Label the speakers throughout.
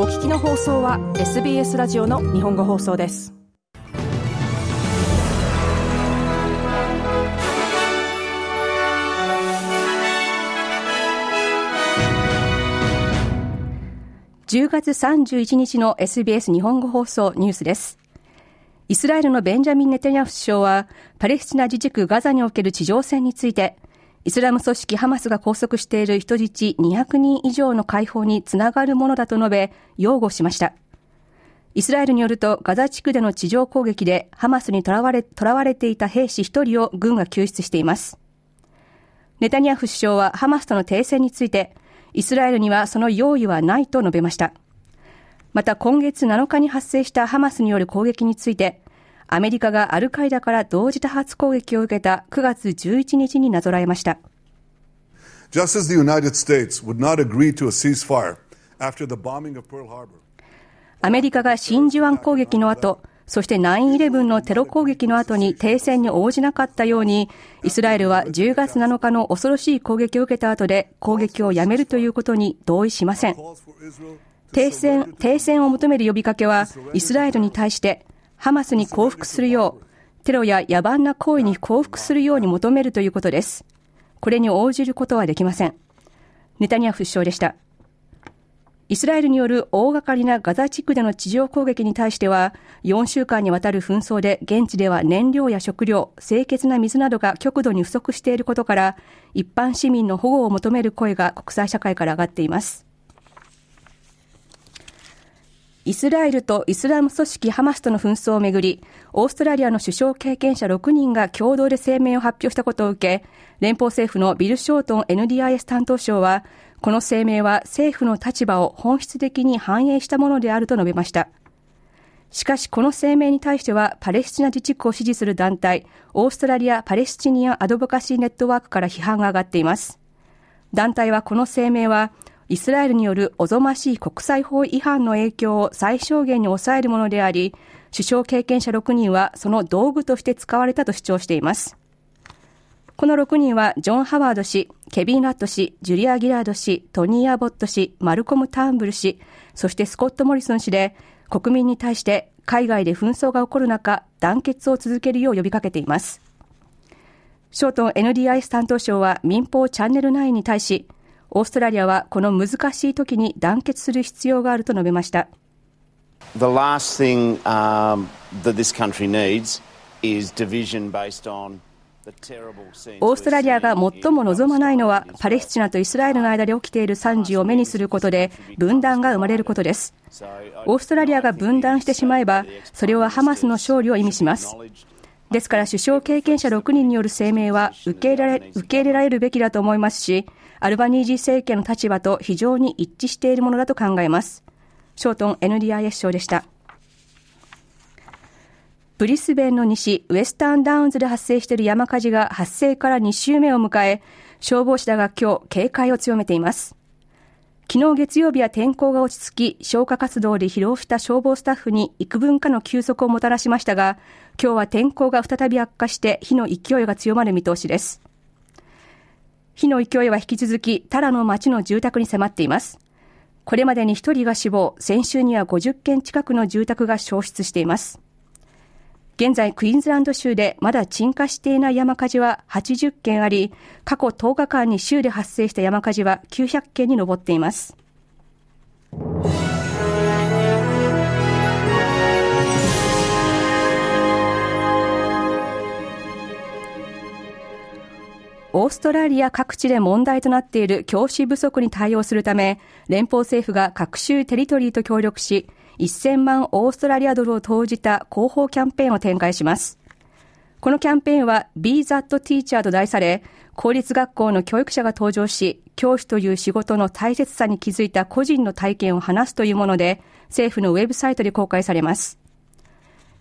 Speaker 1: お聞きの放送は SBS ラジオの日本語放送です。10月31日の SBS 日本語放送ニュースです。イスラエルのベンジャミン・ネタニヤフ首相はパレスチナ自治区ガザにおける地上戦についてイスラム組織ハマスが拘束している人質200人以上の解放につながるものだと述べ、擁護しました。イスラエルによると、ガザ地区での地上攻撃でハマスに囚われ、囚われていた兵士1人を軍が救出しています。ネタニヤフ首相はハマスとの停戦について、イスラエルにはその用意はないと述べました。また今月7日に発生したハマスによる攻撃について、アメリカがアルカイダから同時多発攻撃を受けた9月11日になぞらえました。Just as the United States would not agree to a ceasefire after the bombing of Pearl Harbor. アメリカが真珠湾攻撃の後、そして9-11のテロ攻撃の後に停戦に応じなかったように、イスラエルは10月7日の恐ろしい攻撃を受けた後で攻撃をやめるということに同意しません。停戦、停戦を求める呼びかけは、イスラエルに対してハマスに降伏するよう、テロや野蛮な行為に降伏するように求めるということです。これに応じることはできません。ネタニヤフ首相でした。イスラエルによる大掛かりなガザ地区での地上攻撃に対しては、4週間にわたる紛争で現地では燃料や食料、清潔な水などが極度に不足していることから、一般市民の保護を求める声が国際社会から上がっています。イスラエルとイスラム組織ハマスとの紛争をめぐり、オーストラリアの首相経験者6人が共同で声明を発表したことを受け、連邦政府のビル・ショートン NDIS 担当相は、この声明は政府の立場を本質的に反映したものであると述べました。しかし、この声明に対しては、パレスチナ自治区を支持する団体、オーストラリア・パレスチニアン・アドボカシーネットワークから批判が上がっています。団体はこの声明は、イスラエルによるおぞましい国際法違反の影響を最小限に抑えるものであり、首相経験者6人はその道具として使われたと主張しています。この6人はジョン・ハワード氏、ケビン・ラット氏、ジュリア・ギラード氏、トニー・アボット氏、マルコム・ターンブル氏、そしてスコット・モリソン氏で、国民に対して海外で紛争が起こる中、団結を続けるよう呼びかけています。ショートン NDIS 担当省は民放チャンネル9に対し、オーストラリアはこの難しい時に団結する必要があると述べました。Thing、um, on オーストラリアが最も望まないのは、パレスチナとイスラエルの間で起きている惨事を目にすることで、分断が生まれることです。オーストラリアが分断してしまえば、それはハマスの勝利を意味します。ですから、首相経験者6人による声明は受け入れられ受け入れられるべきだと思いますし、アルバニージー政権の立場と非常に一致しているものだと考えます。ショートン NDIS 賞でした。ブリスベンの西、ウェスタンダウンズで発生している山火事が発生から2週目を迎え、消防士らが今日警戒を強めています。昨日月曜日は天候が落ち着き、消火活動で疲労した消防スタッフに幾分かの休息をもたらしましたが、今日は天候が再び悪化して火の勢いが強まる見通しです。火の勢いは引き続き、タラの町の住宅に迫っています。これまでに1人が死亡、先週には50件近くの住宅が焼失しています。現在、クイーンズランド州でまだ鎮火していない山火事は80件あり、過去10日間に州で発生した山火事は900件に上っています。オーストラリア各地で問題となっている教師不足に対応するため、連邦政府が各州テリトリーと協力し、1000万オーストラリアドルを投じた広報キャンペーンを展開します。このキャンペーンは Be That Teacher と題され、公立学校の教育者が登場し、教師という仕事の大切さに気づいた個人の体験を話すというもので、政府のウェブサイトで公開されます。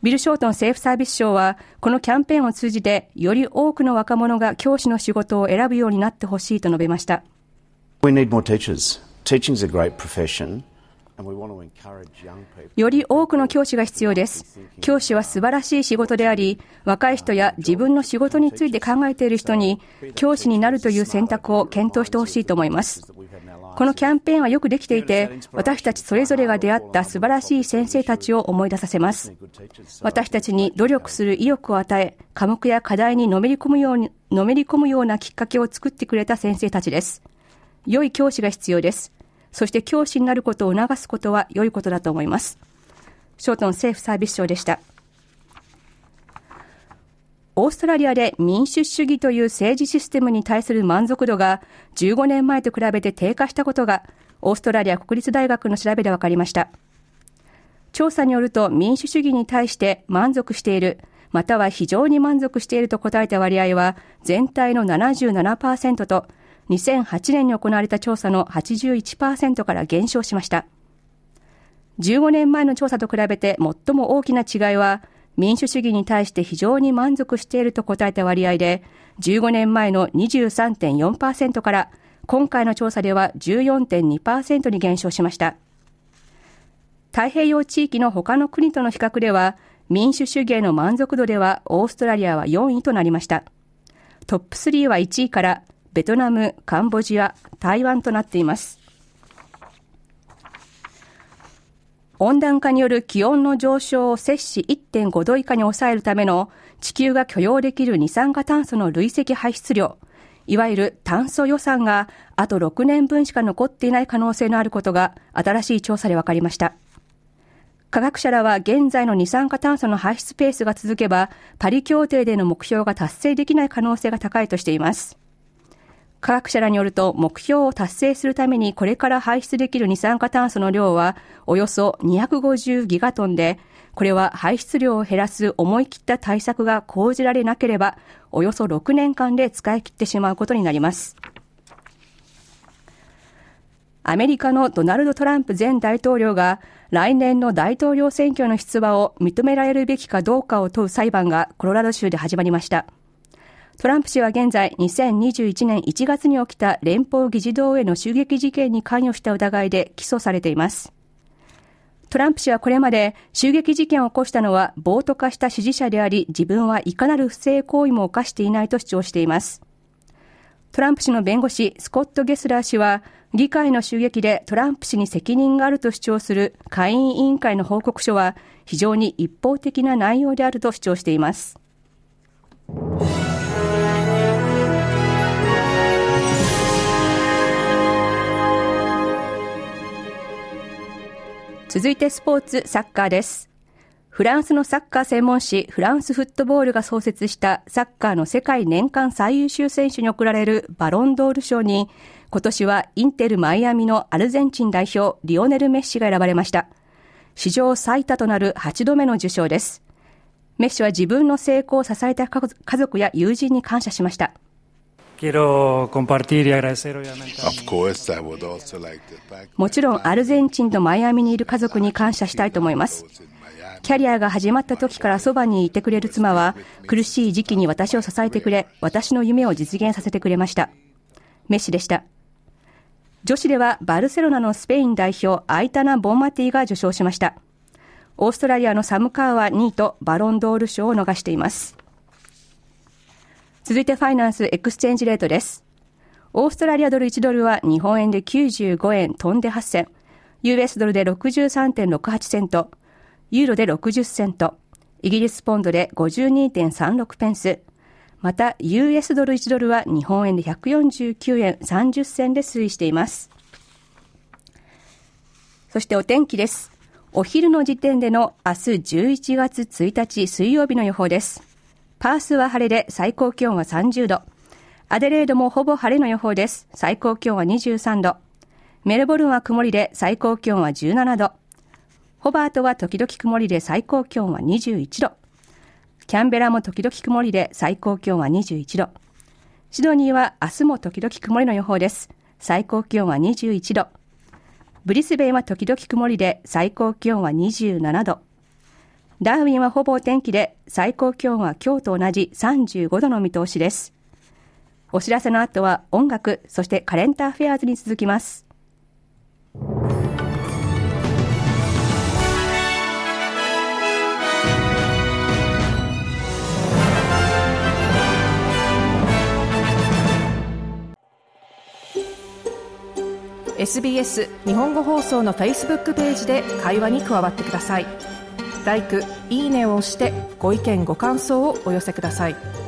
Speaker 1: ビル・ショートン政府サービス省は、このキャンペーンを通じて、より多くの若者が教師の仕事を選ぶようになってほしいと述べました。We need more teachers. Teaching is a great profession. より多くの教師が必要です。教師は素晴らしい仕事であり、若い人や自分の仕事について考えている人に、教師になるという選択を検討してほしいと思います。このキャンペーンはよくできていて、私たちそれぞれが出会った素晴らしい先生たちを思い出させます。私たちに努力する意欲を与え、科目や課題にのめり込むように、のめり込むようなきっかけを作ってくれた先生たちです。良い教師が必要です。そして教師になることを促すことは良いことだと思います。ショートン政府サービス省でした。オーストラリアで民主主義という政治システムに対する満足度が15年前と比べて低下したことがオーストラリア国立大学の調べで分かりました。調査によると民主主義に対して満足している、または非常に満足していると答えた割合は全体の77%と2008年に行われた調査の81%から減少しました。15年前の調査と比べて最も大きな違いは民主主義に対して非常に満足していると答えた割合で、15年前の23.4%から今回の調査では14.2%に減少しました。太平洋地域の他の国との比較では、民主主義への満足度ではオーストラリアは4位となりました。トップ3は1位からベトナム、カンボジア、台湾となっています。温暖化による気温の上昇を摂氏1.5度以下に抑えるための地球が許容できる二酸化炭素の累積排出量、いわゆる炭素予算があと6年分しか残っていない可能性のあることが新しい調査で分かりました。科学者らは現在の二酸化炭素の排出ペースが続けば、パリ協定での目標が達成できない可能性が高いとしています。科学者らによると目標を達成するためにこれから排出できる二酸化炭素の量はおよそ250ギガトンで、これは排出量を減らす思い切った対策が講じられなければ、およそ6年間で使い切ってしまうことになります。アメリカのドナルド・トランプ前大統領が来年の大統領選挙の出馬を認められるべきかどうかを問う裁判がコロラド州で始まりました。トランプ氏は現在2021年1月に起きた連邦議事堂への襲撃事件に関与した疑いで起訴されています。トランプ氏はこれまで襲撃事件を起こしたのは暴徒化した支持者であり自分はいかなる不正行為も犯していないと主張しています。トランプ氏の弁護士スコット・ゲスラー氏は議会の襲撃でトランプ氏に責任があると主張する下院委員会の報告書は非常に一方的な内容であると主張しています。続いてスポーツサッカーです。フランスのサッカー専門誌フランスフットボールが創設したサッカーの世界年間最優秀選手に贈られるバロンドール賞に今年はインテルマイアミのアルゼンチン代表リオネル・メッシが選ばれました。史上最多となる8度目の受賞です。メッシは自分の成功を支えた家族や友人に感謝しました。もちろんアルゼンチンとマイアミにいる家族に感謝したいと思います。キャリアが始まった時からそばにいてくれる妻は苦しい時期に私を支えてくれ、私の夢を実現させてくれました。メッシでした。女子ではバルセロナのスペイン代表アイタナ・ボンマティが受賞しました。オーストラリアのサムカーは2位とバロンドール賞を逃しています。続いて finance exchange rate です。オーストラリアドル1ドルは日本円で95円飛んで8銭、US ドルで63.68セント、ユーロで60セント、イギリスポンドで52.36ペンス、また US ドル1ドルは日本円で149円30銭で推移しています。そしてお天気です。お昼の時点での明日11月1日水曜日の予報です。パースは晴れで最高気温は30度。アデレードもほぼ晴れの予報です。最高気温は23度。メルボルンは曇りで最高気温は17度。ホバートは時々曇りで最高気温は21度。キャンベラも時々曇りで最高気温は21度。シドニーは明日も時々曇りの予報です。最高気温は21度。ブリスベンは時々曇りで最高気温は27度。ダーウィンはほぼ天気で最高気温は今日と同じ35度の見通しです。お知らせの後は音楽、そしてカレンターフェアーズに続きます。
Speaker 2: SBS 日本語放送の Facebook ページで会話に加わってください。「LIKE」いいねを押してご意見ご感想をお寄せください。